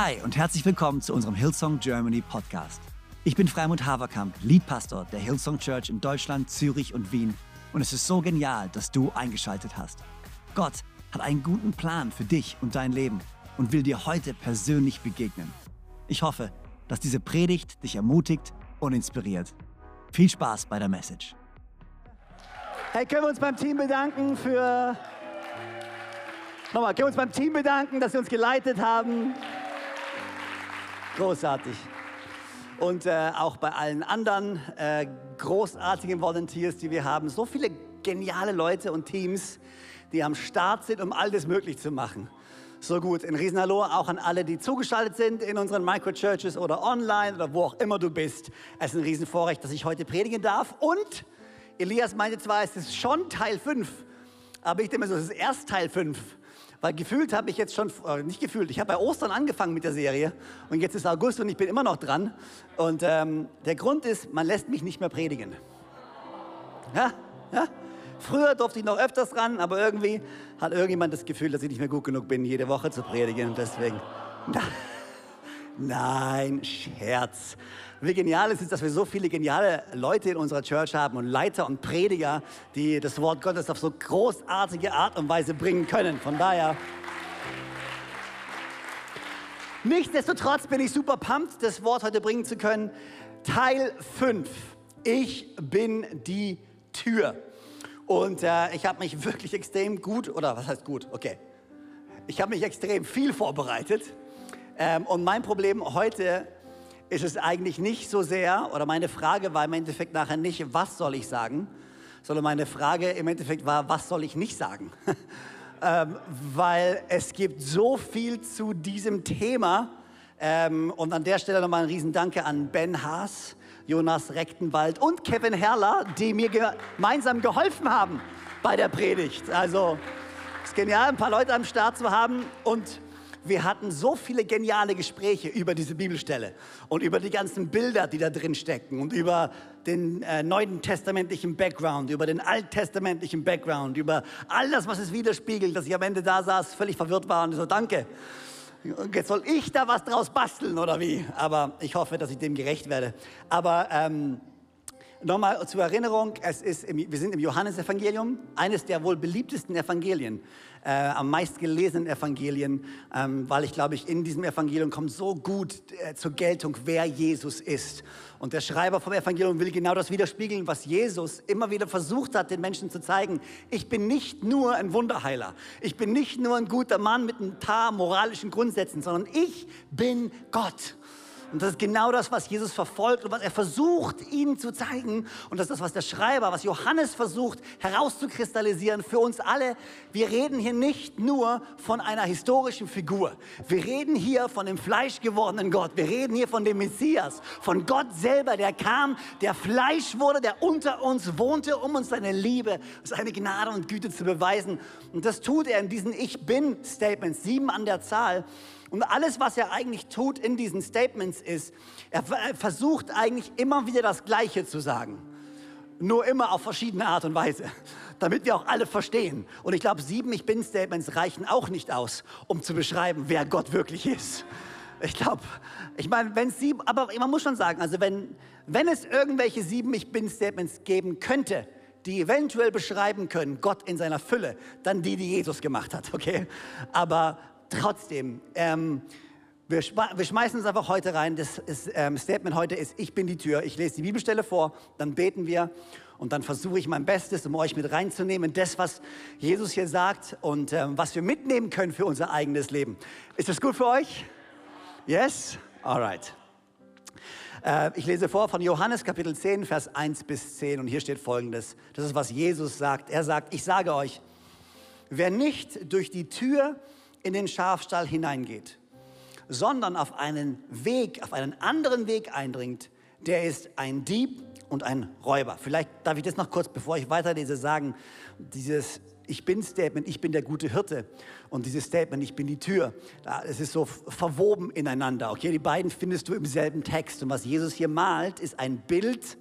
Hi und herzlich willkommen zu unserem Hillsong Germany Podcast. Ich bin Freimund Haverkamp, Leadpastor der Hillsong Church in Deutschland, Zürich und Wien und es ist so genial, dass du eingeschaltet hast. Gott hat einen guten Plan für dich und dein Leben und will dir heute persönlich begegnen. Ich hoffe, dass diese Predigt dich ermutigt und inspiriert. Viel Spaß bei der Message. Hey, können wir uns beim Team bedanken für. Nochmal, können wir uns beim Team bedanken, dass sie uns geleitet haben. Großartig. Und äh, auch bei allen anderen äh, großartigen Volunteers, die wir haben. So viele geniale Leute und Teams, die am Start sind, um all das möglich zu machen. So gut. Ein Riesenhallo auch an alle, die zugeschaltet sind in unseren Microchurches oder online oder wo auch immer du bist. Es ist ein Riesenvorrecht, dass ich heute predigen darf. Und Elias meinte zwar, es ist schon Teil 5, aber ich denke mir so, es ist erst Teil 5. Weil gefühlt habe ich jetzt schon, äh, nicht gefühlt, ich habe bei Ostern angefangen mit der Serie und jetzt ist August und ich bin immer noch dran. Und ähm, der Grund ist, man lässt mich nicht mehr predigen. Ja, ja. Früher durfte ich noch öfters ran, aber irgendwie hat irgendjemand das Gefühl, dass ich nicht mehr gut genug bin, jede Woche zu predigen. Und deswegen, nein, Scherz. Wie genial es ist, dass wir so viele geniale Leute in unserer Church haben und Leiter und Prediger, die das Wort Gottes auf so großartige Art und Weise bringen können. Von daher. Nichtsdestotrotz bin ich super pumped, das Wort heute bringen zu können. Teil 5. Ich bin die Tür. Und äh, ich habe mich wirklich extrem gut, oder was heißt gut? Okay. Ich habe mich extrem viel vorbereitet. Ähm, und mein Problem heute ist es eigentlich nicht so sehr, oder meine Frage war im Endeffekt nachher nicht, was soll ich sagen, sondern meine Frage im Endeffekt war, was soll ich nicht sagen? ähm, weil es gibt so viel zu diesem Thema. Ähm, und an der Stelle nochmal ein Riesendanke an Ben Haas, Jonas Rechtenwald und Kevin Herrler, die mir gemeinsam geholfen haben bei der Predigt. Also es ist genial, ein paar Leute am Start zu haben und wir hatten so viele geniale Gespräche über diese Bibelstelle und über die ganzen Bilder, die da drin stecken und über den äh, neuen testamentlichen Background, über den alttestamentlichen Background, über all das, was es widerspiegelt, dass ich am Ende da saß, völlig verwirrt war und so, danke. Jetzt soll ich da was draus basteln oder wie? Aber ich hoffe, dass ich dem gerecht werde. Aber ähm, Nochmal zur Erinnerung, es ist im, wir sind im Johannesevangelium, eines der wohl beliebtesten Evangelien, äh, am meistgelesenen Evangelien, ähm, weil ich glaube, ich in diesem Evangelium kommt so gut äh, zur Geltung, wer Jesus ist. Und der Schreiber vom Evangelium will genau das widerspiegeln, was Jesus immer wieder versucht hat, den Menschen zu zeigen. Ich bin nicht nur ein Wunderheiler, ich bin nicht nur ein guter Mann mit ein paar moralischen Grundsätzen, sondern ich bin Gott. Und das ist genau das, was Jesus verfolgt und was er versucht, ihnen zu zeigen. Und das ist das, was der Schreiber, was Johannes versucht herauszukristallisieren für uns alle. Wir reden hier nicht nur von einer historischen Figur. Wir reden hier von dem fleischgewordenen Gott. Wir reden hier von dem Messias, von Gott selber, der kam, der Fleisch wurde, der unter uns wohnte, um uns seine Liebe, seine Gnade und Güte zu beweisen. Und das tut er in diesen Ich bin-Statements, sieben an der Zahl. Und alles, was er eigentlich tut in diesen Statements ist, er versucht eigentlich immer wieder das Gleiche zu sagen. Nur immer auf verschiedene Art und Weise, damit wir auch alle verstehen. Und ich glaube, sieben Ich Bin-Statements reichen auch nicht aus, um zu beschreiben, wer Gott wirklich ist. Ich glaube, ich meine, wenn es sieben, aber man muss schon sagen, also wenn, wenn es irgendwelche sieben Ich Bin-Statements geben könnte, die eventuell beschreiben können, Gott in seiner Fülle, dann die, die Jesus gemacht hat, okay? Aber trotzdem, ähm, wir, wir, schmeißen uns einfach heute rein. Das ist, ähm, Statement heute ist, ich bin die Tür. Ich lese die Bibelstelle vor, dann beten wir und dann versuche ich mein Bestes, um euch mit reinzunehmen, das, was Jesus hier sagt und ähm, was wir mitnehmen können für unser eigenes Leben. Ist das gut für euch? Yes? Alright. Äh, ich lese vor von Johannes Kapitel 10, Vers 1 bis 10 und hier steht folgendes. Das ist, was Jesus sagt. Er sagt, ich sage euch, wer nicht durch die Tür in den Schafstall hineingeht, sondern auf einen Weg, auf einen anderen Weg eindringt, der ist ein Dieb und ein Räuber. Vielleicht darf ich das noch kurz, bevor ich weiterlese, sagen, dieses Ich bin Statement, ich bin der gute Hirte und dieses Statement, ich bin die Tür, es ist so verwoben ineinander. Okay, die beiden findest du im selben Text und was Jesus hier malt, ist ein Bild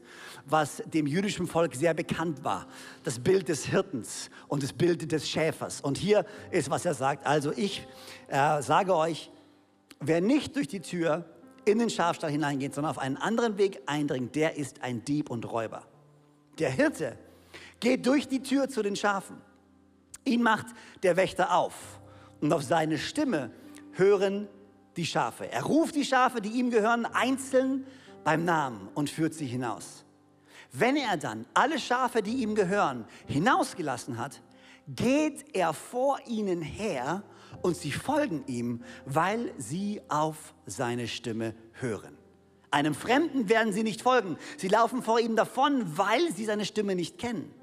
was dem jüdischen Volk sehr bekannt war. Das Bild des Hirtens und das Bild des Schäfers. Und hier ist, was er sagt. Also ich äh, sage euch, wer nicht durch die Tür in den Schafstall hineingeht, sondern auf einen anderen Weg eindringt, der ist ein Dieb und Räuber. Der Hirte geht durch die Tür zu den Schafen. Ihn macht der Wächter auf und auf seine Stimme hören die Schafe. Er ruft die Schafe, die ihm gehören, einzeln beim Namen und führt sie hinaus. Wenn er dann alle Schafe, die ihm gehören, hinausgelassen hat, geht er vor ihnen her und sie folgen ihm, weil sie auf seine Stimme hören. Einem Fremden werden sie nicht folgen. Sie laufen vor ihm davon, weil sie seine Stimme nicht kennen.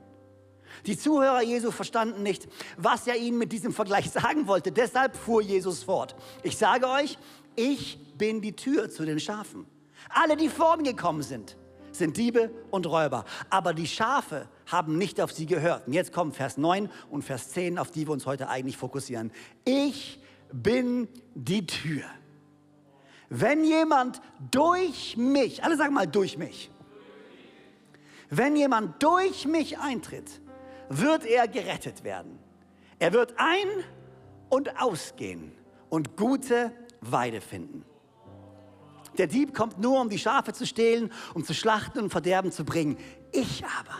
Die Zuhörer Jesu verstanden nicht, was er ihnen mit diesem Vergleich sagen wollte. Deshalb fuhr Jesus fort. Ich sage euch, ich bin die Tür zu den Schafen. Alle, die vor mir gekommen sind, sind Diebe und Räuber. Aber die Schafe haben nicht auf sie gehört. Und jetzt kommen Vers 9 und Vers 10, auf die wir uns heute eigentlich fokussieren. Ich bin die Tür. Wenn jemand durch mich, alle sagen mal durch mich, wenn jemand durch mich eintritt, wird er gerettet werden. Er wird ein- und ausgehen und gute Weide finden. Der Dieb kommt nur, um die Schafe zu stehlen, um zu schlachten und Verderben zu bringen. Ich aber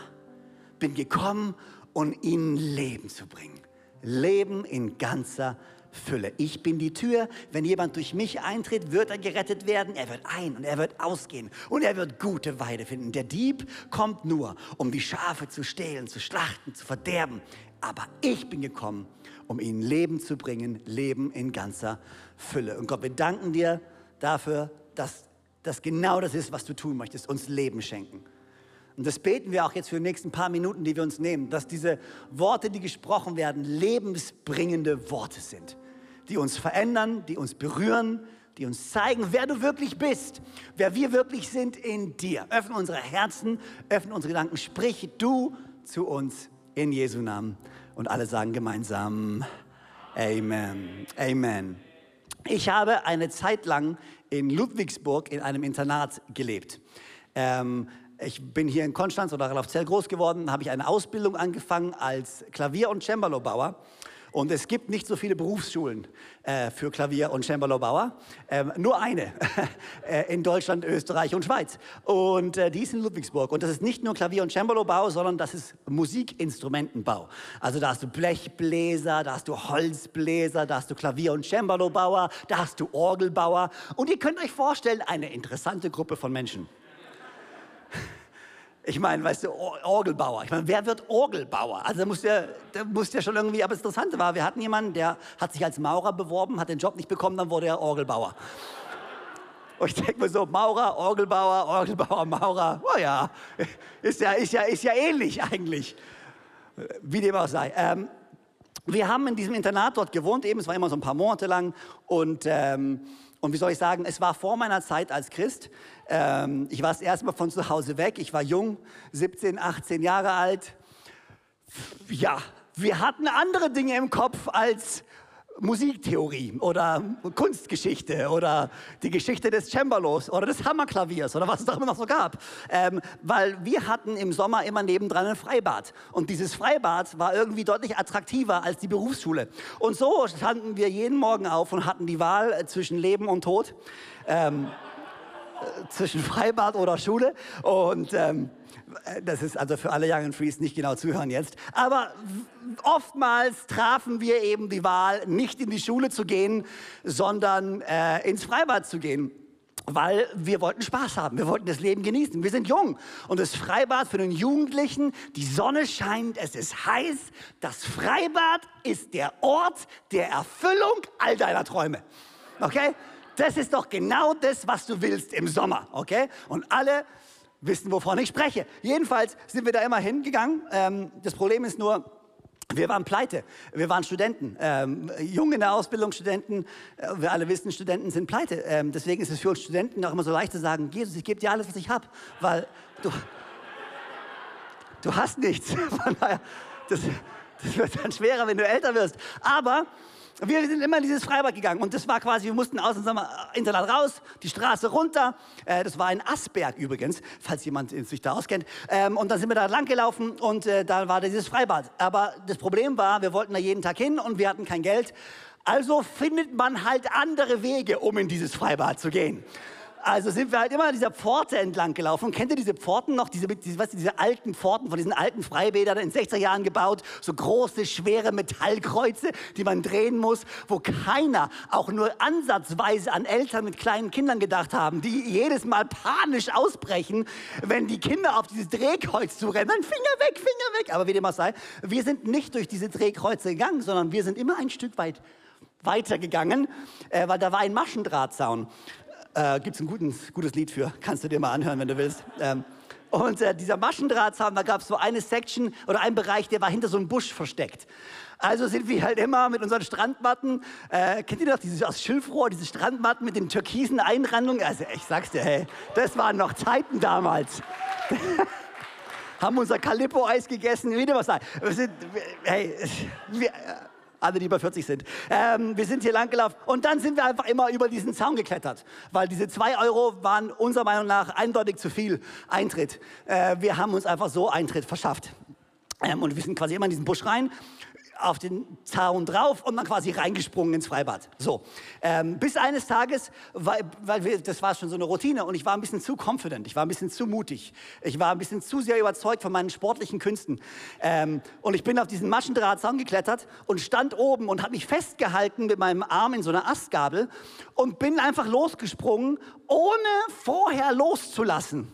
bin gekommen, um ihnen Leben zu bringen. Leben in ganzer Fülle. Ich bin die Tür. Wenn jemand durch mich eintritt, wird er gerettet werden. Er wird ein und er wird ausgehen und er wird gute Weide finden. Der Dieb kommt nur, um die Schafe zu stehlen, zu schlachten, zu verderben. Aber ich bin gekommen, um ihnen Leben zu bringen, Leben in ganzer Fülle. Und Gott, wir danken dir dafür, dass das genau das ist, was du tun möchtest, uns Leben schenken. Und das beten wir auch jetzt für die nächsten paar Minuten, die wir uns nehmen, dass diese Worte, die gesprochen werden, lebensbringende Worte sind, die uns verändern, die uns berühren, die uns zeigen, wer du wirklich bist, wer wir wirklich sind in dir. Öffne unsere Herzen, öffne unsere Gedanken, sprich du zu uns in Jesu Namen. Und alle sagen gemeinsam Amen. Amen. Ich habe eine Zeit lang in Ludwigsburg in einem Internat gelebt. Ähm, ich bin hier in Konstanz oder Ralafzell groß geworden, habe ich eine Ausbildung angefangen als Klavier- und Cembalo-Bauer. Und es gibt nicht so viele Berufsschulen äh, für Klavier- und Cembalo-Bauer. Ähm, nur eine äh, in Deutschland, Österreich und Schweiz. Und äh, die ist in Ludwigsburg. Und das ist nicht nur Klavier- und Cembalo-Bau, sondern das ist Musikinstrumentenbau. Also da hast du Blechbläser, da hast du Holzbläser, da hast du Klavier- und Cembalo-Bauer, da hast du Orgelbauer. Und ihr könnt euch vorstellen, eine interessante Gruppe von Menschen. Ich meine, weißt du, Orgelbauer. Ich meine, wer wird Orgelbauer? Also da muss ja, da muss ja schon irgendwie, aber das Interessante war, wir hatten jemanden, der hat sich als Maurer beworben, hat den Job nicht bekommen, dann wurde er Orgelbauer. Und ich denke mir so, Maurer, Orgelbauer, Orgelbauer, Maurer, oh ja, ist ja, ist ja, ist ja ähnlich eigentlich. Wie dem auch sei. Ähm, wir haben in diesem Internat dort gewohnt, eben, es war immer so ein paar Monate lang und ähm, und wie soll ich sagen, es war vor meiner Zeit als Christ. Ähm, ich war das erste Mal von zu Hause weg. Ich war jung, 17, 18 Jahre alt. Ja, wir hatten andere Dinge im Kopf als Musiktheorie oder Kunstgeschichte oder die Geschichte des Cembalos oder des Hammerklaviers oder was es da immer noch so gab. Ähm, weil wir hatten im Sommer immer nebendran ein Freibad. Und dieses Freibad war irgendwie deutlich attraktiver als die Berufsschule. Und so standen wir jeden Morgen auf und hatten die Wahl zwischen Leben und Tod. Ähm, äh, zwischen Freibad oder Schule. Und ähm, das ist also für alle Young and Frees nicht genau zuhören jetzt. Aber oftmals trafen wir eben die Wahl, nicht in die Schule zu gehen, sondern äh, ins Freibad zu gehen. Weil wir wollten Spaß haben, wir wollten das Leben genießen. Wir sind jung und das Freibad für den Jugendlichen, die Sonne scheint, es ist heiß. Das Freibad ist der Ort der Erfüllung all deiner Träume. Okay? Das ist doch genau das, was du willst im Sommer, okay? Und alle wissen, wovon ich spreche. Jedenfalls sind wir da immer hingegangen. Ähm, das Problem ist nur, wir waren pleite. Wir waren Studenten, ähm, jung in der Ausbildung, Studenten. Äh, wir alle wissen, Studenten sind pleite. Ähm, deswegen ist es für uns Studenten auch immer so leicht zu sagen, Jesus, ich gebe dir alles, was ich habe, weil du, du hast nichts. Das, das wird dann schwerer, wenn du älter wirst. Aber wir sind immer in dieses Freibad gegangen und das war quasi, wir mussten aus unserem Internat raus, die Straße runter. Äh, das war in Asberg übrigens, falls jemand sich da auskennt. Ähm, und dann sind wir da lang gelaufen und äh, da war dieses Freibad. Aber das Problem war, wir wollten da jeden Tag hin und wir hatten kein Geld. Also findet man halt andere Wege, um in dieses Freibad zu gehen. Also sind wir halt immer an dieser Pforte entlang gelaufen. Kennt ihr diese Pforten noch? Diese, diese, was, diese alten Pforten von diesen alten Freibädern in den 60er Jahren gebaut. So große, schwere Metallkreuze, die man drehen muss, wo keiner auch nur ansatzweise an Eltern mit kleinen Kindern gedacht haben, die jedes Mal panisch ausbrechen, wenn die Kinder auf dieses Drehkreuz zu rennen. Finger weg, Finger weg. Aber wie dem auch sei, wir sind nicht durch diese Drehkreuze gegangen, sondern wir sind immer ein Stück weit weitergegangen, äh, weil da war ein Maschendrahtzaun. Äh, Gibt es ein gutes, gutes Lied für, kannst du dir mal anhören, wenn du willst. Ähm, und äh, dieser Maschendrahtzaun, da gab es so eine Section oder einen Bereich, der war hinter so einem Busch versteckt. Also sind wir halt immer mit unseren Strandmatten, äh, kennt ihr noch dieses aus Schilfrohr, diese Strandmatten mit den türkisen Einrandungen? Also ich sag's dir, hey, das waren noch Zeiten damals. Haben unser Calippo-Eis gegessen, wie was sagen. Wir sind, hey, wir, alle, die über 40 sind. Ähm, wir sind hier lang gelaufen und dann sind wir einfach immer über diesen Zaun geklettert, weil diese zwei Euro waren unserer Meinung nach eindeutig zu viel Eintritt. Äh, wir haben uns einfach so Eintritt verschafft. Ähm, und wir sind quasi immer in diesen Busch rein auf den Zaun drauf und dann quasi reingesprungen ins Freibad. So, ähm, bis eines Tages, weil, weil wir, das war schon so eine Routine und ich war ein bisschen zu confident, ich war ein bisschen zu mutig, ich war ein bisschen zu sehr überzeugt von meinen sportlichen Künsten. Ähm, und ich bin auf diesen Maschendrahtzaun geklettert und stand oben und habe mich festgehalten mit meinem Arm in so einer Astgabel und bin einfach losgesprungen, ohne vorher loszulassen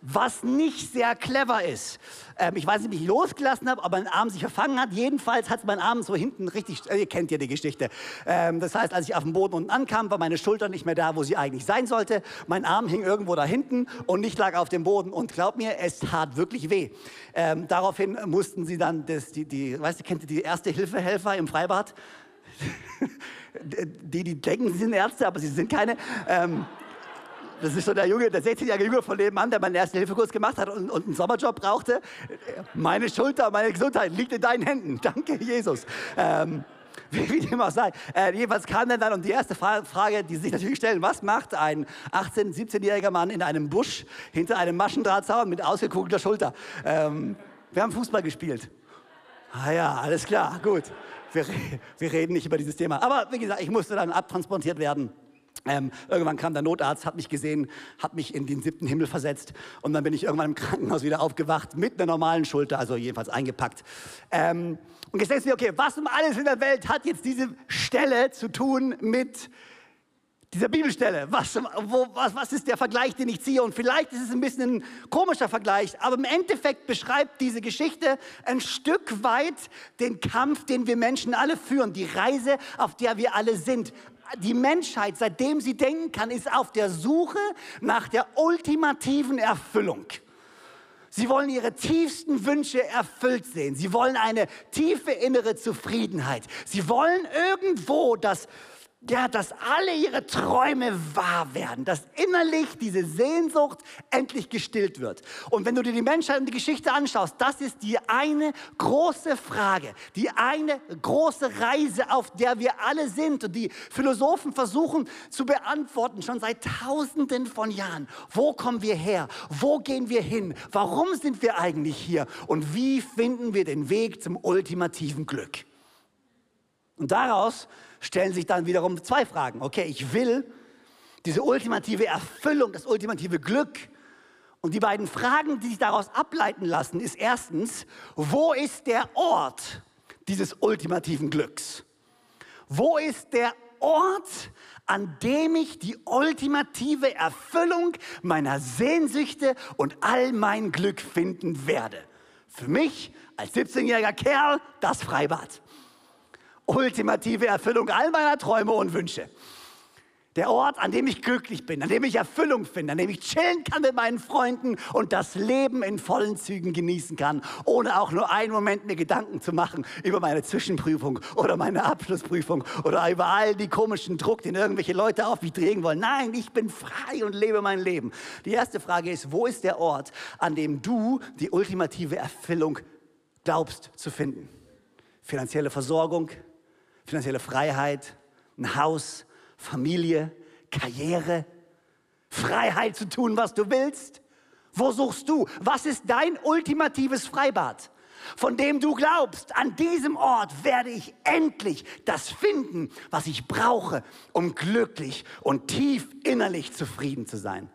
was nicht sehr clever ist. Ähm, ich weiß nicht, wie ich losgelassen habe, ob mein Arm sich verfangen hat. Jedenfalls hat mein Arm so hinten richtig, äh, ihr kennt ja die Geschichte. Ähm, das heißt, als ich auf dem Boden unten ankam, war meine Schulter nicht mehr da, wo sie eigentlich sein sollte. Mein Arm hing irgendwo da hinten und ich lag auf dem Boden. Und glaub mir, es tat wirklich weh. Ähm, daraufhin mussten sie dann, das, die, die, weißt du, kennt ihr die Erste-Hilfe-Helfer im Freibad? die, die denken, sie sind Ärzte, aber sie sind keine. Das ist so der Junge, der 16-jährige Junge von nebenan, der meinen ersten Hilfekurs gemacht hat und, und einen Sommerjob brauchte. Meine Schulter, meine Gesundheit liegt in deinen Händen. Danke, Jesus. Ähm, wie, wie dem auch sei. Äh, jedenfalls kam er dann und die erste Frage, die sich natürlich stellen, was macht ein 18-, 17-jähriger Mann in einem Busch hinter einem Maschendrahtzaun mit ausgekugelter Schulter? Ähm, wir haben Fußball gespielt. Ah ja, alles klar, gut. Wir, wir reden nicht über dieses Thema. Aber wie gesagt, ich musste dann abtransportiert werden. Ähm, irgendwann kam der Notarzt, hat mich gesehen, hat mich in den siebten Himmel versetzt und dann bin ich irgendwann im Krankenhaus wieder aufgewacht mit einer normalen Schulter, also jedenfalls eingepackt. Ähm, und jetzt denkst du dir, okay, was um alles in der Welt hat jetzt diese Stelle zu tun mit dieser Bibelstelle? Was, wo, was, was ist der Vergleich, den ich ziehe? Und vielleicht ist es ein bisschen ein komischer Vergleich, aber im Endeffekt beschreibt diese Geschichte ein Stück weit den Kampf, den wir Menschen alle führen, die Reise, auf der wir alle sind die Menschheit, seitdem sie denken kann, ist auf der Suche nach der ultimativen Erfüllung. Sie wollen ihre tiefsten Wünsche erfüllt sehen. Sie wollen eine tiefe innere Zufriedenheit. Sie wollen irgendwo das ja, dass alle ihre Träume wahr werden, dass innerlich diese Sehnsucht endlich gestillt wird. Und wenn du dir die Menschheit und die Geschichte anschaust, das ist die eine große Frage, die eine große Reise, auf der wir alle sind und die Philosophen versuchen zu beantworten, schon seit Tausenden von Jahren. Wo kommen wir her? Wo gehen wir hin? Warum sind wir eigentlich hier? Und wie finden wir den Weg zum ultimativen Glück? Und daraus stellen sich dann wiederum zwei Fragen. Okay, ich will diese ultimative Erfüllung, das ultimative Glück. Und die beiden Fragen, die sich daraus ableiten lassen, ist erstens, wo ist der Ort dieses ultimativen Glücks? Wo ist der Ort, an dem ich die ultimative Erfüllung meiner Sehnsüchte und all mein Glück finden werde? Für mich als 17-jähriger Kerl das Freibad ultimative Erfüllung all meiner Träume und Wünsche. Der Ort, an dem ich glücklich bin, an dem ich Erfüllung finde, an dem ich chillen kann mit meinen Freunden und das Leben in vollen Zügen genießen kann, ohne auch nur einen Moment mir Gedanken zu machen über meine Zwischenprüfung oder meine Abschlussprüfung oder über all die komischen Druck, den irgendwelche Leute auf mich drehen wollen. Nein, ich bin frei und lebe mein Leben. Die erste Frage ist, wo ist der Ort, an dem du die ultimative Erfüllung glaubst zu finden? Finanzielle Versorgung, finanzielle Freiheit, ein Haus, Familie, Karriere, Freiheit zu tun, was du willst? Wo suchst du? Was ist dein ultimatives Freibad? von dem du glaubst, an diesem Ort werde ich endlich das finden, was ich brauche, um glücklich und tief innerlich zufrieden zu sein.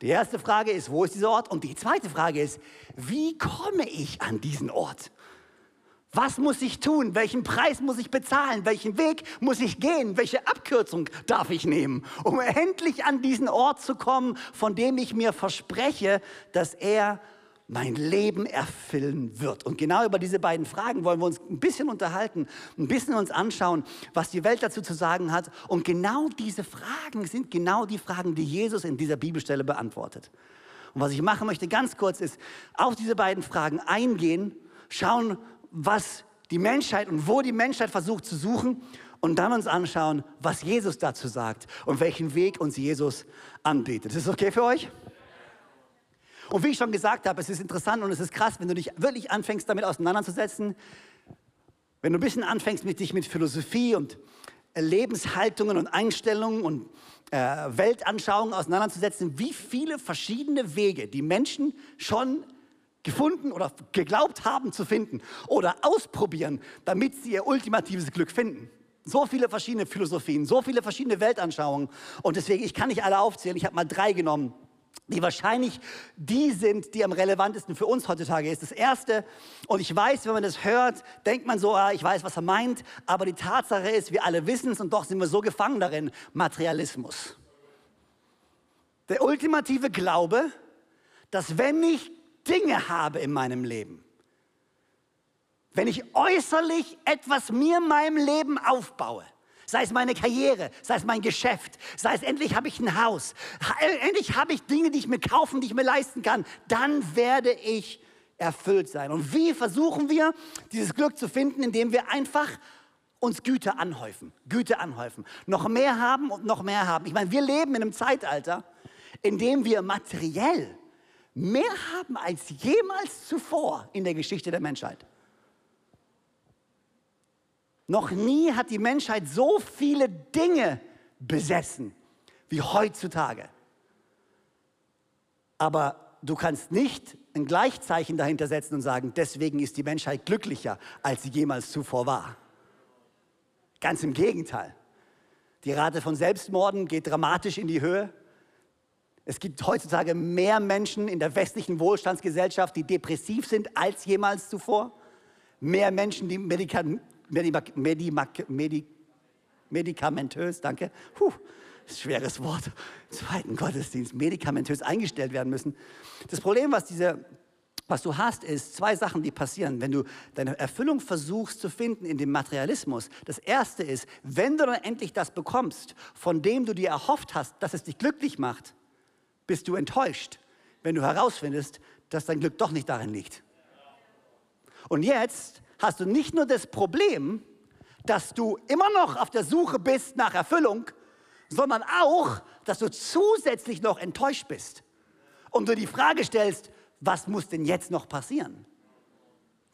Die erste Frage ist, wo ist dieser Ort? Und die zweite Frage ist, wie komme ich an diesen Ort? Was muss ich tun? Welchen Preis muss ich bezahlen? Welchen Weg muss ich gehen? Welche Abkürzung darf ich nehmen, um endlich an diesen Ort zu kommen, von dem ich mir verspreche, dass er mein Leben erfüllen wird. Und genau über diese beiden Fragen wollen wir uns ein bisschen unterhalten, ein bisschen uns anschauen, was die Welt dazu zu sagen hat. Und genau diese Fragen sind genau die Fragen, die Jesus in dieser Bibelstelle beantwortet. Und was ich machen möchte ganz kurz ist, auf diese beiden Fragen eingehen, schauen, was die Menschheit und wo die Menschheit versucht zu suchen und dann uns anschauen, was Jesus dazu sagt und welchen Weg uns Jesus anbietet. Ist das okay für euch? Und wie ich schon gesagt habe, es ist interessant und es ist krass, wenn du dich wirklich anfängst, damit auseinanderzusetzen, wenn du ein bisschen anfängst, mit dich mit Philosophie und Lebenshaltungen und Einstellungen und äh, Weltanschauungen auseinanderzusetzen, wie viele verschiedene Wege die Menschen schon gefunden oder geglaubt haben zu finden oder ausprobieren, damit sie ihr ultimatives Glück finden. So viele verschiedene Philosophien, so viele verschiedene Weltanschauungen. Und deswegen, ich kann nicht alle aufzählen, ich habe mal drei genommen die wahrscheinlich die sind, die am relevantesten für uns heutzutage ist. Das erste, und ich weiß, wenn man das hört, denkt man so, ah, ich weiß, was er meint, aber die Tatsache ist, wir alle wissen es und doch sind wir so gefangen darin, Materialismus. Der ultimative Glaube, dass wenn ich Dinge habe in meinem Leben, wenn ich äußerlich etwas mir in meinem Leben aufbaue, sei es meine Karriere, sei es mein Geschäft, sei es endlich habe ich ein Haus, endlich habe ich Dinge, die ich mir kaufen, die ich mir leisten kann, dann werde ich erfüllt sein. Und wie versuchen wir, dieses Glück zu finden, indem wir einfach uns Güte anhäufen, Güte anhäufen, noch mehr haben und noch mehr haben. Ich meine, wir leben in einem Zeitalter, in dem wir materiell mehr haben als jemals zuvor in der Geschichte der Menschheit. Noch nie hat die Menschheit so viele Dinge besessen wie heutzutage. Aber du kannst nicht ein Gleichzeichen dahinter setzen und sagen, deswegen ist die Menschheit glücklicher, als sie jemals zuvor war. Ganz im Gegenteil. Die Rate von Selbstmorden geht dramatisch in die Höhe. Es gibt heutzutage mehr Menschen in der westlichen Wohlstandsgesellschaft, die depressiv sind als jemals zuvor. Mehr Menschen, die Medikamente Medimak Medimak Medi medikamentös, danke, Puh, schweres Wort, zweiten Gottesdienst, medikamentös eingestellt werden müssen. Das Problem, was diese was du hast, ist zwei Sachen, die passieren, wenn du deine Erfüllung versuchst zu finden in dem Materialismus. Das erste ist, wenn du dann endlich das bekommst, von dem du dir erhofft hast, dass es dich glücklich macht, bist du enttäuscht, wenn du herausfindest, dass dein Glück doch nicht darin liegt. Und jetzt hast du nicht nur das Problem, dass du immer noch auf der Suche bist nach Erfüllung, sondern auch, dass du zusätzlich noch enttäuscht bist und du die Frage stellst, was muss denn jetzt noch passieren,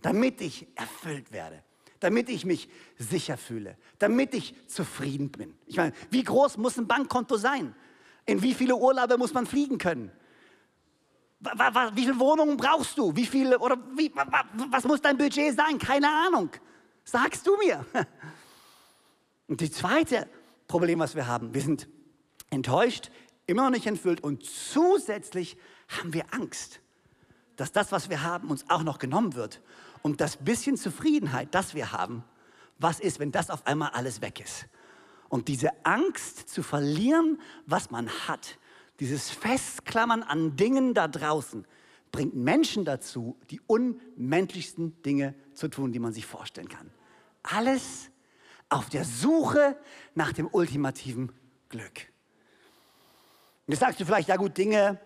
damit ich erfüllt werde, damit ich mich sicher fühle, damit ich zufrieden bin. Ich meine, wie groß muss ein Bankkonto sein? In wie viele Urlaube muss man fliegen können? Wie viele Wohnungen brauchst du? Wie viele, oder wie, was muss dein Budget sein? Keine Ahnung. Sagst du mir. Und die zweite Problem, was wir haben, wir sind enttäuscht, immer noch nicht entfüllt und zusätzlich haben wir Angst, dass das, was wir haben, uns auch noch genommen wird. Und das bisschen Zufriedenheit, das wir haben, was ist, wenn das auf einmal alles weg ist? Und diese Angst zu verlieren, was man hat, dieses Festklammern an Dingen da draußen bringt Menschen dazu, die unmenschlichsten Dinge zu tun, die man sich vorstellen kann. Alles auf der Suche nach dem ultimativen Glück. Und jetzt sagst du vielleicht, ja gut, Dinge,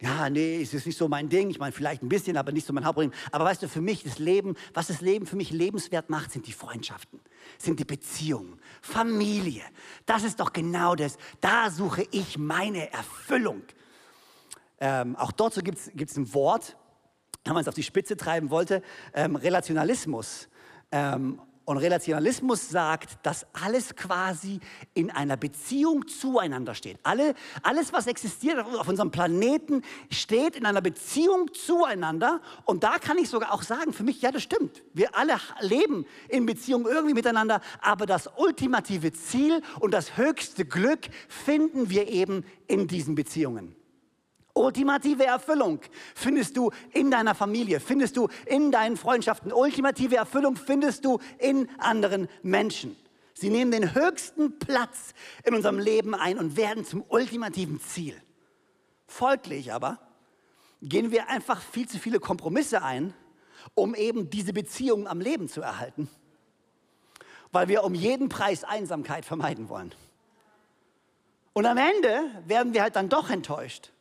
ja, nee, es ist nicht so mein Ding. Ich meine, vielleicht ein bisschen, aber nicht so mein Hauptproblem. Aber weißt du, für mich das Leben, was das Leben für mich lebenswert macht, sind die Freundschaften, sind die Beziehungen, Familie. Das ist doch genau das. Da suche ich meine Erfüllung. Ähm, auch so gibt es ein Wort, wenn man es auf die Spitze treiben wollte, ähm, Relationalismus. Ähm, Und Relationalismus sagt, dass alles quasi in einer Beziehung zueinander steht. Alle, alles, was existiert auf unserem Planeten, steht in einer Beziehung zueinander. Und da kann ich sogar auch sagen, für mich, ja, das stimmt. Wir alle leben in Beziehung irgendwie miteinander. Aber das ultimative Ziel und das höchste Glück finden wir eben in diesen Beziehungen. Ultimative Erfüllung findest du in deiner Familie, findest du in deinen Freundschaften. Ultimative Erfüllung findest du in anderen Menschen. Sie nehmen den höchsten Platz in unserem Leben ein und werden zum ultimativen Ziel. Folglich aber gehen wir einfach viel zu viele Kompromisse ein, um eben diese Beziehungen am Leben zu erhalten, weil wir um jeden Preis Einsamkeit vermeiden wollen. Und am Ende werden wir halt dann doch enttäuscht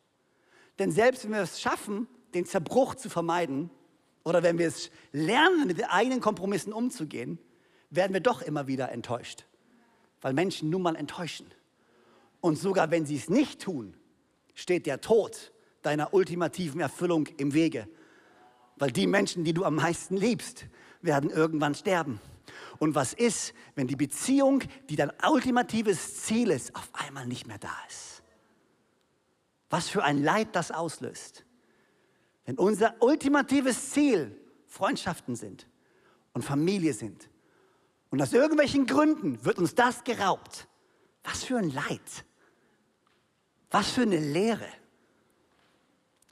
denn selbst wenn wir es schaffen, den Zerbruch zu vermeiden, oder wenn wir es lernen, mit den eigenen Kompromissen umzugehen, werden wir doch immer wieder enttäuscht. Weil Menschen nun mal enttäuschen. Und sogar wenn sie es nicht tun, steht der Tod deiner ultimativen Erfüllung im Wege. Weil die Menschen, die du am meisten liebst, werden irgendwann sterben. Und was ist, wenn die Beziehung, die dein ultimatives Ziel ist, auf einmal nicht mehr da ist? Was für ein Leid das auslöst. Wenn unser ultimatives Ziel Freundschaften sind und Familie sind und aus irgendwelchen Gründen wird uns das geraubt. Was für ein Leid. Was für eine Lehre.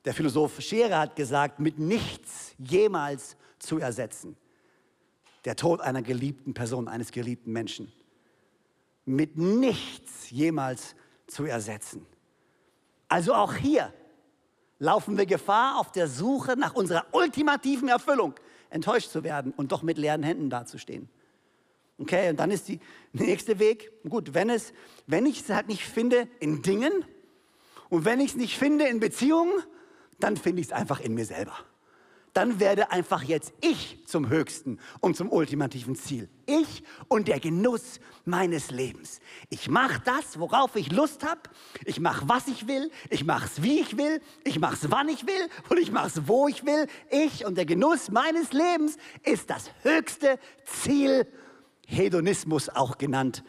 Der Philosoph Scherer hat gesagt, mit nichts jemals zu ersetzen. Der Tod einer geliebten Person, eines geliebten Menschen. Mit nichts jemals zu ersetzen. Also auch hier laufen wir Gefahr, auf der Suche nach unserer ultimativen Erfüllung enttäuscht zu werden und doch mit leeren Händen dazustehen. Okay, und dann ist die nächste Weg, gut, wenn, es, wenn ich es halt nicht finde in Dingen und wenn ich es nicht finde in Beziehungen, dann finde ich es einfach in mir selber dann werde einfach jetzt ich zum höchsten und zum ultimativen Ziel. Ich und der Genuss meines Lebens. Ich mache das, worauf ich Lust habe. Ich mache, was ich will. Ich mache es, wie ich will. Ich mache es, wann ich will. Und ich mache es, wo ich will. Ich und der Genuss meines Lebens ist das höchste Ziel. Hedonismus auch genannt.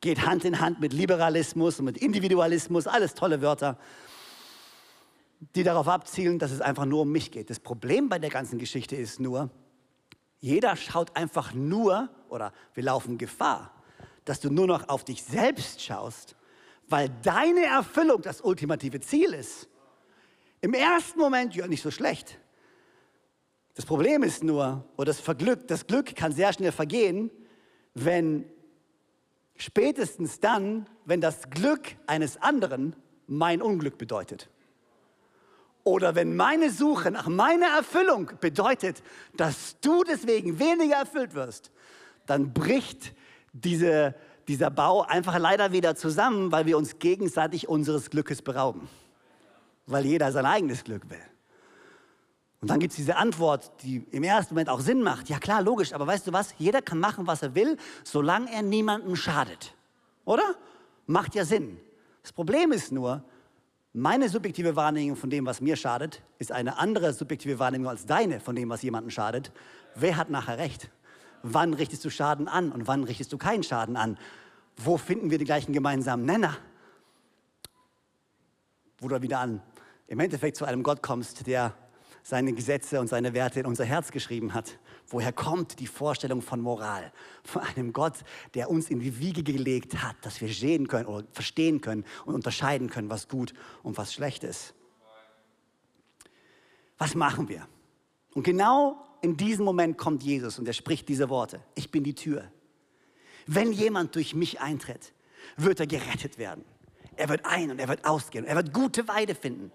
Geht Hand in Hand mit Liberalismus und mit Individualismus. Alles tolle Wörter die darauf abzielen, dass es einfach nur um mich geht. Das Problem bei der ganzen Geschichte ist nur, jeder schaut einfach nur, oder wir laufen Gefahr, dass du nur noch auf dich selbst schaust, weil deine Erfüllung das ultimative Ziel ist. Im ersten Moment, ja, nicht so schlecht. Das Problem ist nur, oder das, Verglück, das Glück kann sehr schnell vergehen, wenn spätestens dann, wenn das Glück eines anderen mein Unglück bedeutet. Oder wenn meine Suche nach meiner Erfüllung bedeutet, dass du deswegen weniger erfüllt wirst, dann bricht diese, dieser Bau einfach leider wieder zusammen, weil wir uns gegenseitig unseres Glückes berauben. Weil jeder sein eigenes Glück will. Und dann gibt es diese Antwort, die im ersten Moment auch Sinn macht. Ja klar, logisch, aber weißt du was? Jeder kann machen, was er will, solange er niemandem schadet. Oder? Macht ja Sinn. Das Problem ist nur, meine subjektive Wahrnehmung von dem, was mir schadet, ist eine andere subjektive Wahrnehmung als deine von dem, was jemandem schadet. Wer hat nachher recht? Wann richtest du Schaden an und wann richtest du keinen Schaden an? Wo finden wir die gleichen gemeinsamen Nenner? Wo du wieder an im Endeffekt zu einem Gott kommst, der seine Gesetze und seine Werte in unser Herz geschrieben hat. Woher kommt die Vorstellung von Moral? Von einem Gott, der uns in die Wiege gelegt hat, dass wir sehen können oder verstehen können und unterscheiden können, was gut und was schlecht ist. Was machen wir? Und genau in diesem Moment kommt Jesus und er spricht diese Worte. Ich bin die Tür. Wenn jemand durch mich eintritt, wird er gerettet werden. Er wird ein und er wird ausgehen. Er wird gute Weide finden.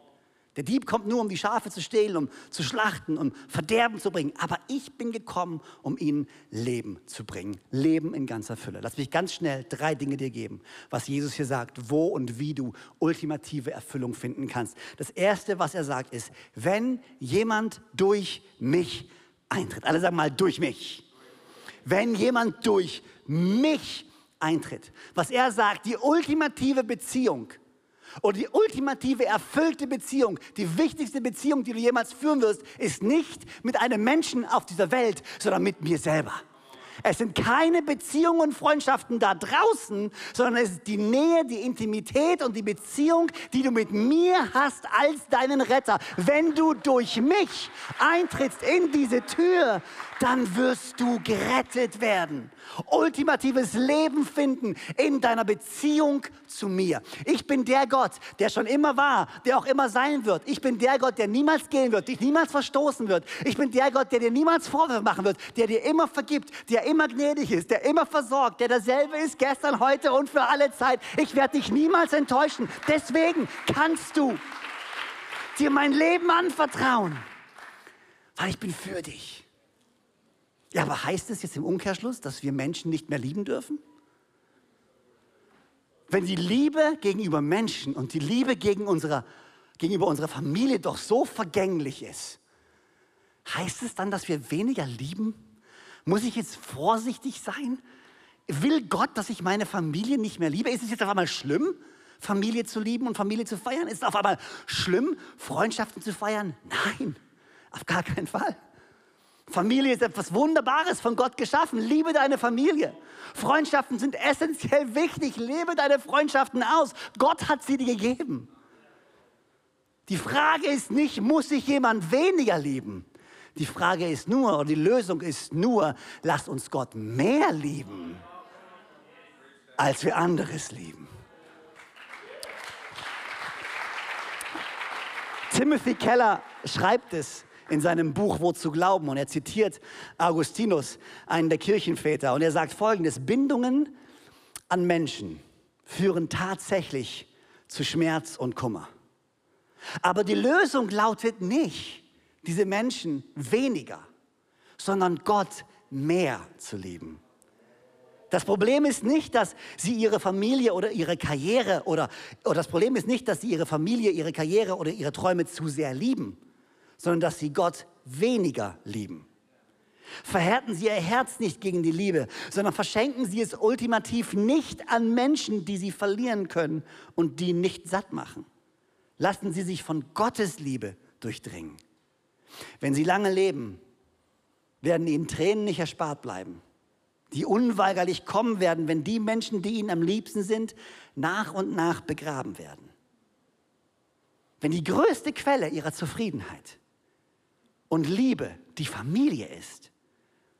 Der Dieb kommt nur, um die Schafe zu stehlen, um zu schlachten, um Verderben zu bringen. Aber ich bin gekommen, um ihnen Leben zu bringen. Leben in ganzer Fülle. Lass mich ganz schnell drei Dinge dir geben, was Jesus hier sagt, wo und wie du ultimative Erfüllung finden kannst. Das erste, was er sagt, ist, wenn jemand durch mich eintritt. Alle sagen mal, durch mich. Wenn jemand durch mich eintritt. Was er sagt, die ultimative Beziehung und die ultimative erfüllte Beziehung, die wichtigste Beziehung, die du jemals führen wirst, ist nicht mit einem Menschen auf dieser Welt, sondern mit mir selber. Es sind keine Beziehungen und Freundschaften da draußen, sondern es ist die Nähe, die Intimität und die Beziehung, die du mit mir hast als deinen Retter. Wenn du durch mich eintrittst in diese Tür, dann wirst du gerettet werden. Ultimatives Leben finden in deiner Beziehung zu mir. Ich bin der Gott, der schon immer war, der auch immer sein wird. Ich bin der Gott, der niemals gehen wird, dich niemals verstoßen wird. Ich bin der Gott, der dir niemals Vorwürfe machen wird, der dir immer vergibt, der immer gnädig ist, der immer versorgt, der derselbe ist gestern, heute und für alle Zeit. Ich werde dich niemals enttäuschen. Deswegen kannst du dir mein Leben anvertrauen, weil ich bin für dich. Ja, aber heißt es jetzt im Umkehrschluss, dass wir Menschen nicht mehr lieben dürfen? Wenn die Liebe gegenüber Menschen und die Liebe gegen unserer, gegenüber unserer Familie doch so vergänglich ist, heißt es dann, dass wir weniger lieben? Muss ich jetzt vorsichtig sein? Will Gott, dass ich meine Familie nicht mehr liebe? Ist es jetzt auf einmal schlimm, Familie zu lieben und Familie zu feiern? Ist es auf einmal schlimm, Freundschaften zu feiern? Nein, auf gar keinen Fall. Familie ist etwas Wunderbares von Gott geschaffen. Liebe deine Familie. Freundschaften sind essentiell wichtig. Lebe deine Freundschaften aus. Gott hat sie dir gegeben. Die Frage ist nicht, muss ich jemand weniger lieben? Die Frage ist nur, oder die Lösung ist nur, lass uns Gott mehr lieben, als wir anderes lieben. Timothy Keller schreibt es in seinem Buch Wozu glauben und er zitiert Augustinus, einen der Kirchenväter, und er sagt folgendes, Bindungen an Menschen führen tatsächlich zu Schmerz und Kummer. Aber die Lösung lautet nicht, diese Menschen weniger, sondern Gott mehr zu lieben. Das Problem ist nicht, dass sie ihre Familie oder ihre Karriere oder, oder das Problem ist nicht, dass sie ihre Familie, ihre Karriere oder ihre Träume zu sehr lieben, sondern dass sie Gott weniger lieben. Verhärten Sie Ihr Herz nicht gegen die Liebe, sondern verschenken Sie es ultimativ nicht an Menschen, die Sie verlieren können und die nicht satt machen. Lassen Sie sich von Gottes Liebe durchdringen. Wenn Sie lange leben, werden Ihnen Tränen nicht erspart bleiben, die unweigerlich kommen werden, wenn die Menschen, die Ihnen am liebsten sind, nach und nach begraben werden. Wenn die größte Quelle Ihrer Zufriedenheit und Liebe die Familie ist,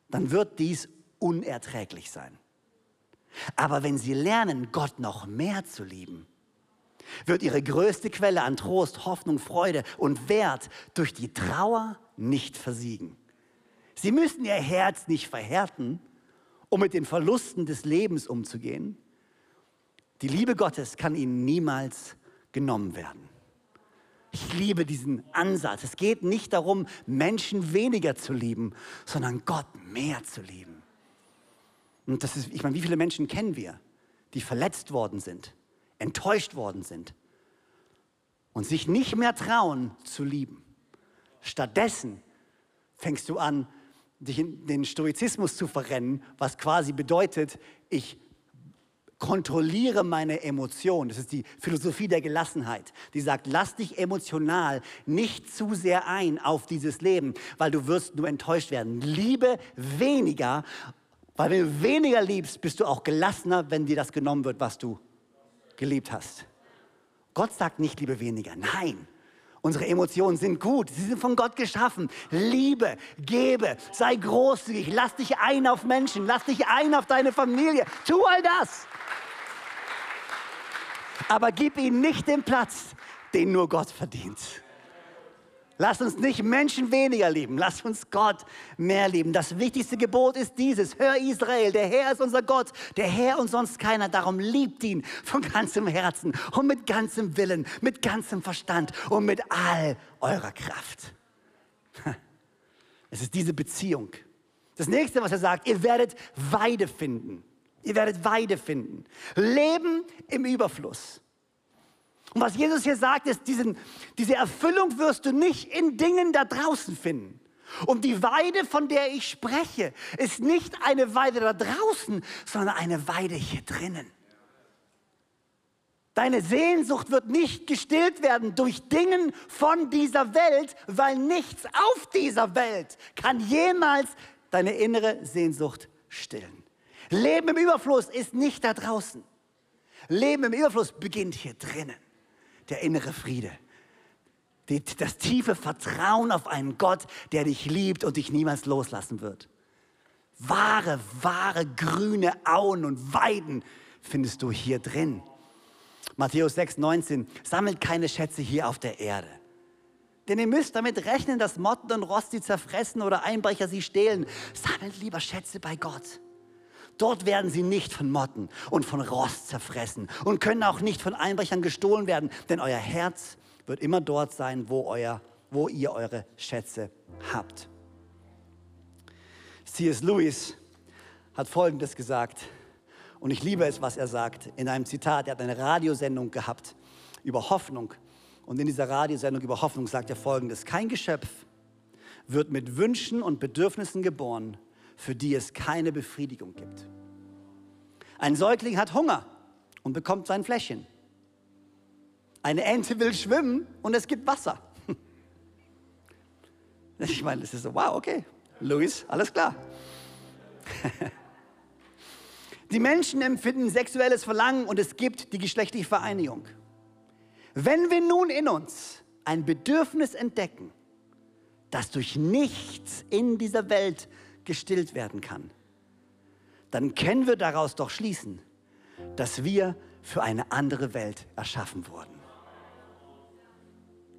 dann wird dies unerträglich sein. Aber wenn sie lernen, Gott noch mehr zu lieben, wird ihre größte Quelle an Trost, Hoffnung, Freude und Wert durch die Trauer nicht versiegen. Sie müssen ihr Herz nicht verhärten, um mit den Verlusten des Lebens umzugehen. Die Liebe Gottes kann ihnen niemals genommen werden. Ich liebe diesen Ansatz. Es geht nicht darum, Menschen weniger zu lieben, sondern Gott mehr zu lieben. Und das ist, ich meine, wie viele Menschen kennen wir, die verletzt worden sind, enttäuscht worden sind und sich nicht mehr trauen zu lieben. Stattdessen fängst du an, dich in den Stoizismus zu verrennen, was quasi bedeutet, ich kontrolliere meine Emotionen. Das ist die Philosophie der Gelassenheit, die sagt, lass dich emotional nicht zu sehr ein auf dieses Leben, weil du wirst nur enttäuscht werden. Liebe weniger, weil wenn du weniger liebst, bist du auch gelassener, wenn dir das genommen wird, was du geliebt hast. Gott sagt nicht, liebe weniger. Nein. Unsere Emotionen sind gut, sie sind von Gott geschaffen. Liebe, gebe, sei großzügig, lass dich ein auf Menschen, lass dich ein auf deine Familie. Tu all das aber gib ihnen nicht den Platz, den nur Gott verdient. Lass uns nicht Menschen weniger lieben, lass uns Gott mehr lieben. Das wichtigste Gebot ist dieses, hör Israel, der Herr ist unser Gott, der Herr und sonst keiner, darum liebt ihn von ganzem Herzen und mit ganzem Willen, mit ganzem Verstand und mit all eurer Kraft. Es ist diese Beziehung. Das nächste, was er sagt, ihr werdet Weide finden. Ihr werdet Weide finden. Leben im Überfluss. Und was Jesus hier sagt, ist, diesen, diese Erfüllung wirst du nicht in Dingen da draußen finden. Und die Weide, von der ich spreche, ist nicht eine Weide da draußen, sondern eine Weide hier drinnen. Deine Sehnsucht wird nicht gestillt werden durch Dingen von dieser Welt, weil nichts auf dieser Welt kann jemals deine innere Sehnsucht stillen. Leben im Überfluss ist nicht da draußen. Leben im Überfluss beginnt hier drinnen. Der innere Friede. Die, das tiefe Vertrauen auf einen Gott, der dich liebt und dich niemals loslassen wird. Wahre, wahre grüne Auen und Weiden findest du hier drin. Matthäus 6, 19. Sammelt keine Schätze hier auf der Erde. Denn ihr müsst damit rechnen, dass Motten und Rost sie zerfressen oder Einbrecher sie stehlen. Sammelt lieber Schätze bei Gott. Dort werden sie nicht von Motten und von Rost zerfressen und können auch nicht von Einbrechern gestohlen werden, denn euer Herz wird immer dort sein, wo, euer, wo ihr eure Schätze habt. C.S. Lewis hat Folgendes gesagt, und ich liebe es, was er sagt, in einem Zitat. Er hat eine Radiosendung gehabt über Hoffnung. Und in dieser Radiosendung über Hoffnung sagt er Folgendes, kein Geschöpf wird mit Wünschen und Bedürfnissen geboren, für die es keine Befriedigung gibt. Ein Säugling hat Hunger und bekommt sein Fläschchen. Eine Ente will schwimmen und es gibt Wasser. Ich meine, das ist so, wow, okay, Luis, alles klar. Die Menschen empfinden sexuelles Verlangen und es gibt die geschlechtliche Vereinigung. Wenn wir nun in uns ein Bedürfnis entdecken, das durch nichts in dieser Welt gestillt werden kann, dann können wir daraus doch schließen, dass wir für eine andere Welt erschaffen wurden.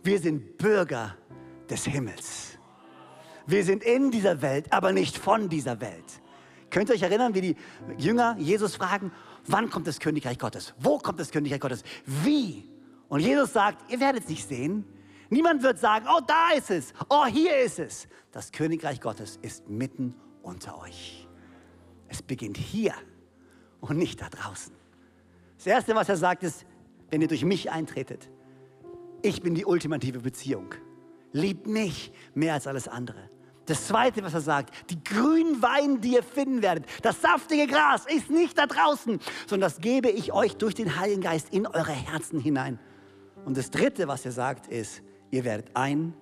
Wir sind Bürger des Himmels. Wir sind in dieser Welt, aber nicht von dieser Welt. Könnt ihr euch erinnern, wie die Jünger Jesus fragen, wann kommt das Königreich Gottes? Wo kommt das Königreich Gottes? Wie? Und Jesus sagt, ihr werdet es nicht sehen. Niemand wird sagen, oh, da ist es, oh, hier ist es. Das Königreich Gottes ist mitten unter euch. Es beginnt hier und nicht da draußen. Das Erste, was er sagt, ist, wenn ihr durch mich eintretet, ich bin die ultimative Beziehung. Liebt mich mehr als alles andere. Das Zweite, was er sagt, die grünen Weine, die ihr finden werdet, das saftige Gras ist nicht da draußen, sondern das gebe ich euch durch den Heiligen Geist in eure Herzen hinein. Und das Dritte, was er sagt, ist, ihr werdet ein-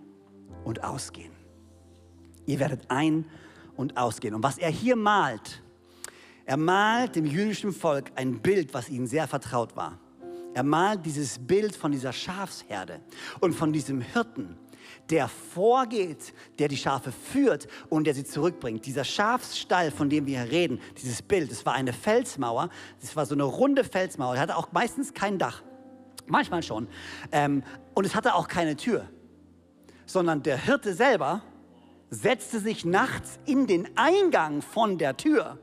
und ausgehen. Ihr werdet ein- und ausgehen. Und was er hier malt, er malt dem jüdischen Volk ein Bild, was ihnen sehr vertraut war. Er malt dieses Bild von dieser Schafsherde und von diesem Hirten, der vorgeht, der die Schafe führt und der sie zurückbringt. Dieser Schafsstall, von dem wir hier reden, dieses Bild, das war eine Felsmauer, das war so eine runde Felsmauer, die hatte auch meistens kein Dach, manchmal schon. Ähm, und es hatte auch keine Tür, sondern der Hirte selber setzte sich nachts in den Eingang von der Tür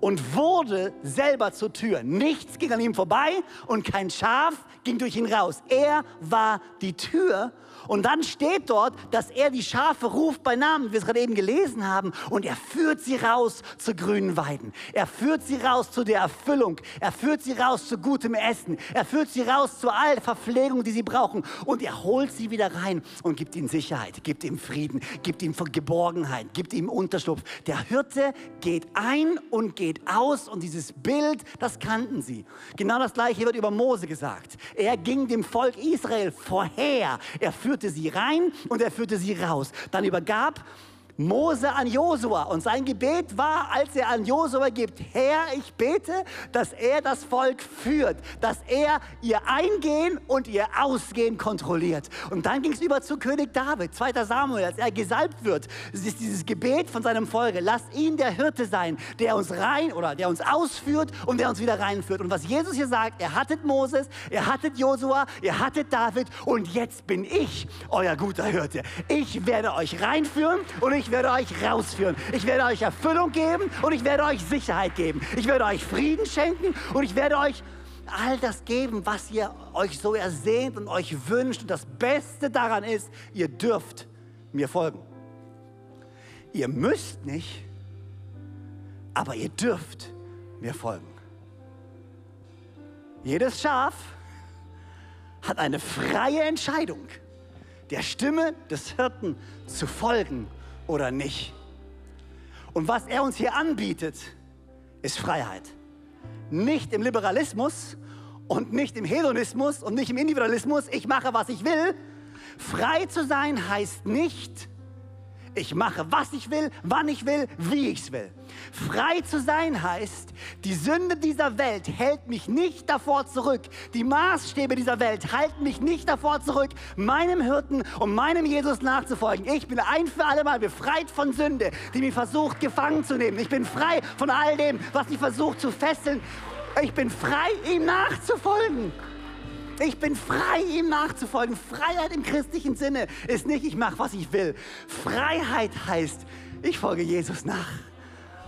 und wurde selber zur Tür. Nichts ging an ihm vorbei und kein Schaf ging durch ihn raus. Er war die Tür und dann steht dort, dass er die Schafe ruft bei Namen, wie wir es gerade eben gelesen haben, und er führt sie raus zu grünen Weiden. Er führt sie raus zu der Erfüllung. Er führt sie raus zu gutem Essen. Er führt sie raus zu all der Verpflegung, die sie brauchen. Und er holt sie wieder rein und gibt ihnen Sicherheit, gibt ihm Frieden, gibt ihm Geborgenheit, gibt ihm Unterschlupf. Der Hirte geht ein und geht aus und dieses Bild, das kannten sie. Genau das gleiche wird über Mose gesagt. Er ging dem Volk Israel vorher. Er führt führte sie rein und er führte sie raus. Dann übergab Mose an Josua und sein Gebet war, als er an Josua gibt, Herr, ich bete, dass er das Volk führt, dass er ihr Eingehen und ihr Ausgehen kontrolliert. Und dann ging es über zu König David, 2. Samuel, als er gesalbt wird. Es ist dieses Gebet von seinem Volke, lass ihn der Hirte sein, der uns rein oder der uns ausführt und der uns wieder reinführt. Und was Jesus hier sagt, er hattet Moses, er hattet Josua, ihr hattet David und jetzt bin ich euer guter Hirte. Ich werde euch reinführen und ich ich werde euch rausführen. Ich werde euch Erfüllung geben und ich werde euch Sicherheit geben. Ich werde euch Frieden schenken und ich werde euch all das geben, was ihr euch so ersehnt und euch wünscht. Und das Beste daran ist, ihr dürft mir folgen. Ihr müsst nicht, aber ihr dürft mir folgen. Jedes Schaf hat eine freie Entscheidung, der Stimme des Hirten zu folgen oder nicht. Und was er uns hier anbietet, ist Freiheit. Nicht im Liberalismus und nicht im Hedonismus und nicht im Individualismus, ich mache, was ich will. Frei zu sein heißt nicht, Ich mache, was ich will, wann ich will, wie ich es will. Frei zu sein heißt, die Sünde dieser Welt hält mich nicht davor zurück. Die Maßstäbe dieser Welt halten mich nicht davor zurück, meinem Hirten und meinem Jesus nachzufolgen. Ich bin ein für alle Mal befreit von Sünde, die mich versucht gefangen zu nehmen. Ich bin frei von all dem, was mich versucht zu fesseln. Ich bin frei, ihm nachzufolgen. Ich bin frei, ihm nachzufolgen. Freiheit im christlichen Sinne ist nicht, ich mache, was ich will. Freiheit heißt, ich folge Jesus nach.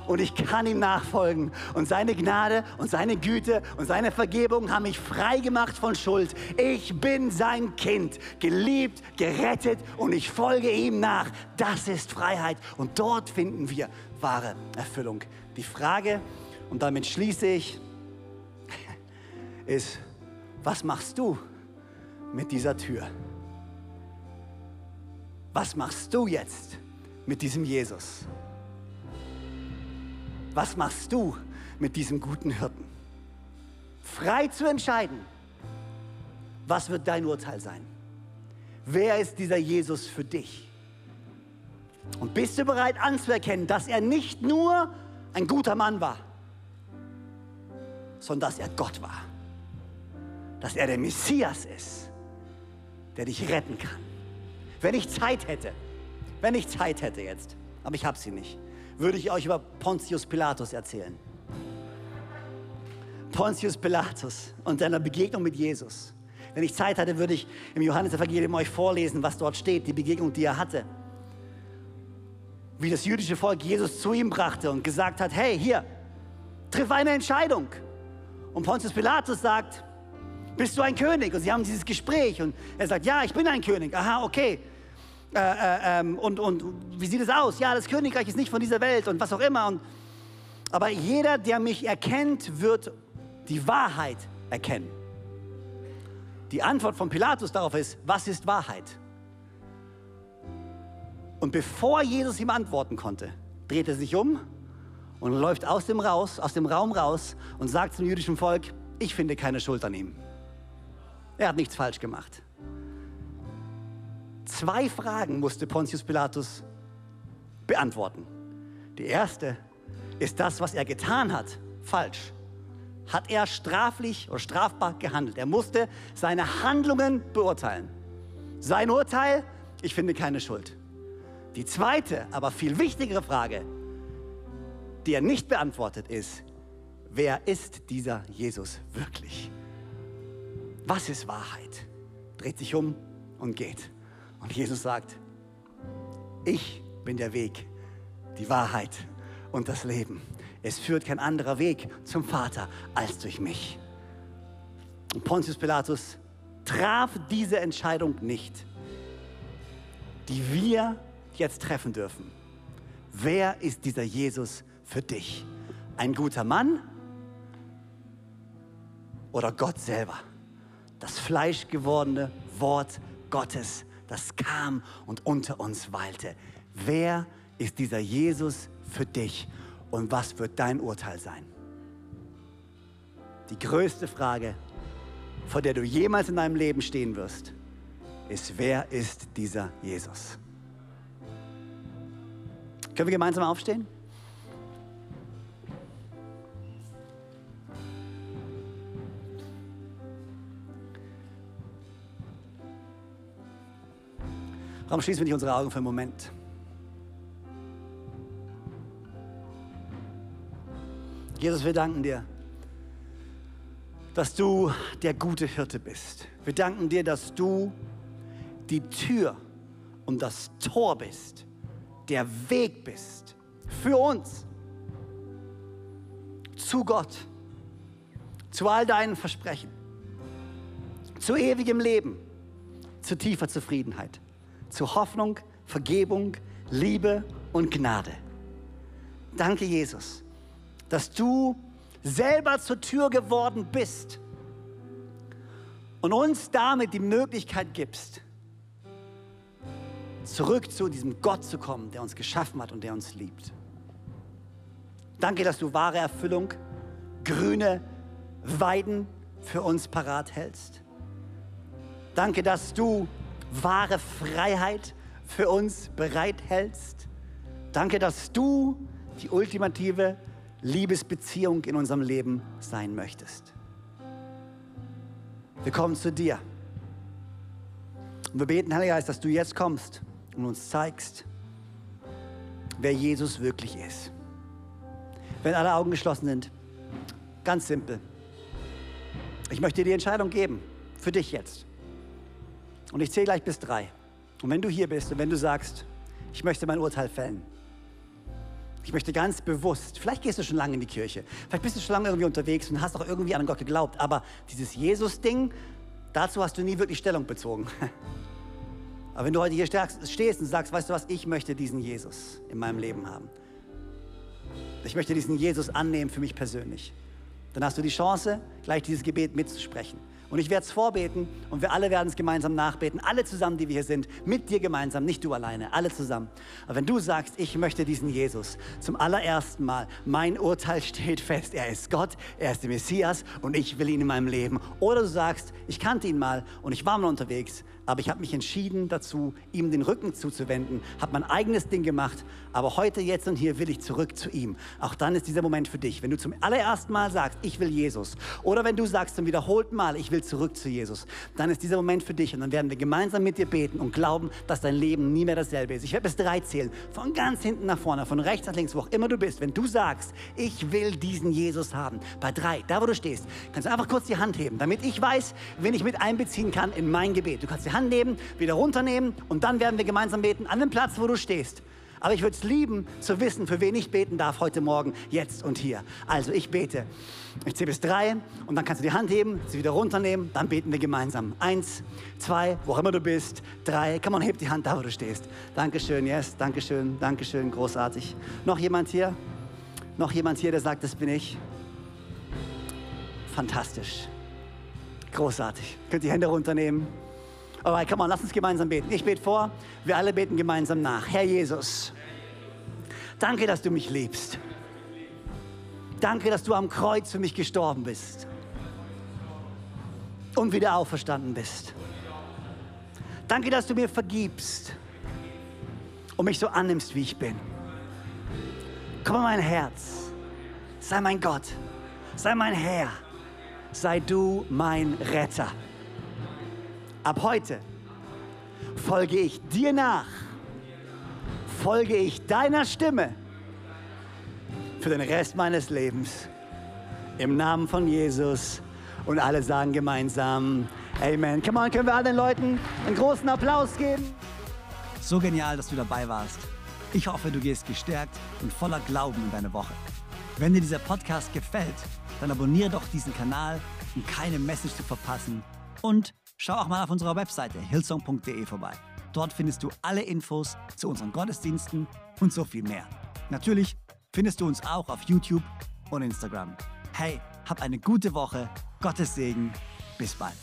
Und ich kann ihm nachfolgen. Und seine Gnade und seine Güte und seine Vergebung haben mich frei gemacht von Schuld. Ich bin sein Kind, geliebt, gerettet und ich folge ihm nach. Das ist Freiheit. Und dort finden wir wahre Erfüllung. Die Frage, und damit schließe ich, ist, was machst du mit dieser Tür? Was machst du jetzt mit diesem Jesus? Was machst du mit diesem guten Hirten? Frei zu entscheiden, was wird dein Urteil sein? Wer ist dieser Jesus für dich? Und bist du bereit anzuerkennen, dass er nicht nur ein guter Mann war, sondern dass er Gott war? Dass er der Messias ist, der dich retten kann. Wenn ich Zeit hätte, wenn ich Zeit hätte jetzt, aber ich habe sie nicht, würde ich euch über Pontius Pilatus erzählen. Pontius Pilatus und seiner Begegnung mit Jesus. Wenn ich Zeit hatte, würde ich im Johannesevangelium euch vorlesen, was dort steht, die Begegnung, die er hatte. Wie das jüdische Volk Jesus zu ihm brachte und gesagt hat, hey, hier, triff eine Entscheidung. Und Pontius Pilatus sagt, bist du ein König? Und sie haben dieses Gespräch und er sagt, ja, ich bin ein König. Aha, okay. Äh, äh, ähm, und, und wie sieht es aus? Ja, das Königreich ist nicht von dieser Welt und was auch immer. Und, aber jeder, der mich erkennt, wird die Wahrheit erkennen. Die Antwort von Pilatus darauf ist, was ist Wahrheit? Und bevor Jesus ihm antworten konnte, dreht er sich um und läuft aus dem, raus, aus dem Raum raus und sagt zum jüdischen Volk, ich finde keine Schuld an ihm. Er hat nichts falsch gemacht. Zwei Fragen musste Pontius Pilatus beantworten. Die erste, ist das, was er getan hat, falsch? Hat er straflich oder strafbar gehandelt? Er musste seine Handlungen beurteilen. Sein Urteil, ich finde keine Schuld. Die zweite, aber viel wichtigere Frage, die er nicht beantwortet, ist, wer ist dieser Jesus wirklich? Was ist Wahrheit? Dreht sich um und geht. Und Jesus sagt, ich bin der Weg, die Wahrheit und das Leben. Es führt kein anderer Weg zum Vater als durch mich. Und Pontius Pilatus traf diese Entscheidung nicht, die wir jetzt treffen dürfen. Wer ist dieser Jesus für dich? Ein guter Mann oder Gott selber? Das fleischgewordene Wort Gottes, das kam und unter uns weilte. Wer ist dieser Jesus für dich und was wird dein Urteil sein? Die größte Frage, vor der du jemals in deinem Leben stehen wirst, ist, wer ist dieser Jesus? Können wir gemeinsam aufstehen? Warum schließen wir nicht unsere Augen für einen Moment? Jesus, wir danken dir, dass du der gute Hirte bist. Wir danken dir, dass du die Tür und das Tor bist, der Weg bist für uns zu Gott, zu all deinen Versprechen, zu ewigem Leben, zu tiefer Zufriedenheit zu Hoffnung, Vergebung, Liebe und Gnade. Danke, Jesus, dass du selber zur Tür geworden bist und uns damit die Möglichkeit gibst, zurück zu diesem Gott zu kommen, der uns geschaffen hat und der uns liebt. Danke, dass du wahre Erfüllung, grüne Weiden für uns parat hältst. Danke, dass du wahre Freiheit, für uns bereithältst. Danke, dass du die ultimative Liebesbeziehung in unserem Leben sein möchtest. Wir kommen zu dir. Und wir beten, Heiliger Geist, dass du jetzt kommst und uns zeigst, wer Jesus wirklich ist. Wenn alle Augen geschlossen sind, ganz simpel. Ich möchte dir die Entscheidung geben, für dich jetzt. Und ich zähle gleich bis drei. Und wenn du hier bist und wenn du sagst, ich möchte mein Urteil fällen, ich möchte ganz bewusst, vielleicht gehst du schon lange in die Kirche, vielleicht bist du schon lange irgendwie unterwegs und hast auch irgendwie an Gott geglaubt, aber dieses Jesus-Ding, dazu hast du nie wirklich Stellung bezogen. Aber wenn du heute hier stehst und sagst, weißt du was, ich möchte diesen Jesus in meinem Leben haben. Ich möchte diesen Jesus annehmen für mich persönlich. Dann hast du die Chance, gleich dieses Gebet mitzusprechen. Und ich werde es vorbeten und wir alle werden es gemeinsam nachbeten. Alle zusammen, die wir hier sind, mit dir gemeinsam, nicht du alleine, alle zusammen. Aber wenn du sagst, ich möchte diesen Jesus zum allerersten Mal, mein Urteil steht fest, er ist Gott, er ist der Messias und ich will ihn in meinem Leben. Oder du sagst, ich kannte ihn mal und ich war mal unterwegs, aber ich habe mich entschieden dazu, ihm den Rücken zuzuwenden, habe mein eigenes Ding gemacht, aber heute, jetzt und hier will ich zurück zu ihm. Auch dann ist dieser Moment für dich. Wenn du zum allerersten Mal sagst, ich will Jesus, oder wenn du sagst zum wiederholten Mal, ich will zurück zu Jesus, dann ist dieser Moment für dich und dann werden wir gemeinsam mit dir beten und glauben, dass dein Leben nie mehr dasselbe ist. Ich werde bis drei zählen, von ganz hinten nach vorne, von rechts nach links, wo auch immer du bist. Wenn du sagst, ich will diesen Jesus haben, bei drei, da wo du stehst, kannst du einfach kurz die Hand heben, damit ich weiß, wen ich mit einbeziehen kann in mein Gebet. Du kannst die Hand nehmen, wieder runternehmen und dann werden wir gemeinsam beten an dem Platz, wo du stehst. Aber ich würde es lieben zu wissen, für wen ich beten darf heute Morgen, jetzt und hier. Also ich bete. Ich zähle bis drei und dann kannst du die Hand heben, sie wieder runternehmen, dann beten wir gemeinsam. Eins, zwei, wo auch immer du bist, drei. Komm on, heb die Hand da, wo du stehst. Dankeschön, yes, Dankeschön, Dankeschön, großartig. Noch jemand hier? Noch jemand hier, der sagt, das bin ich? Fantastisch. Großartig. Könnt die Hände runternehmen. Alright, komm on, lass uns gemeinsam beten. Ich bete vor, wir alle beten gemeinsam nach. Herr Jesus, danke, dass du mich liebst. Danke, dass du am Kreuz für mich gestorben bist und wieder auferstanden bist. Danke, dass du mir vergibst und mich so annimmst, wie ich bin. Komm in mein Herz. Sei mein Gott. Sei mein Herr. Sei du mein Retter. Ab heute folge ich dir nach, folge ich deiner Stimme für den Rest meines Lebens. Im Namen von Jesus. Und alle sagen gemeinsam Amen. Come on, können wir all den Leuten einen großen Applaus geben? So genial, dass du dabei warst. Ich hoffe, du gehst gestärkt und voller Glauben in deine Woche. Wenn dir dieser Podcast gefällt, dann abonniere doch diesen Kanal, um keine Message zu verpassen. Und Schau auch mal auf unserer Webseite hillsong.de vorbei. Dort findest du alle Infos zu unseren Gottesdiensten und so viel mehr. Natürlich findest du uns auch auf YouTube und Instagram. Hey, hab eine gute Woche, Gottes Segen, bis bald.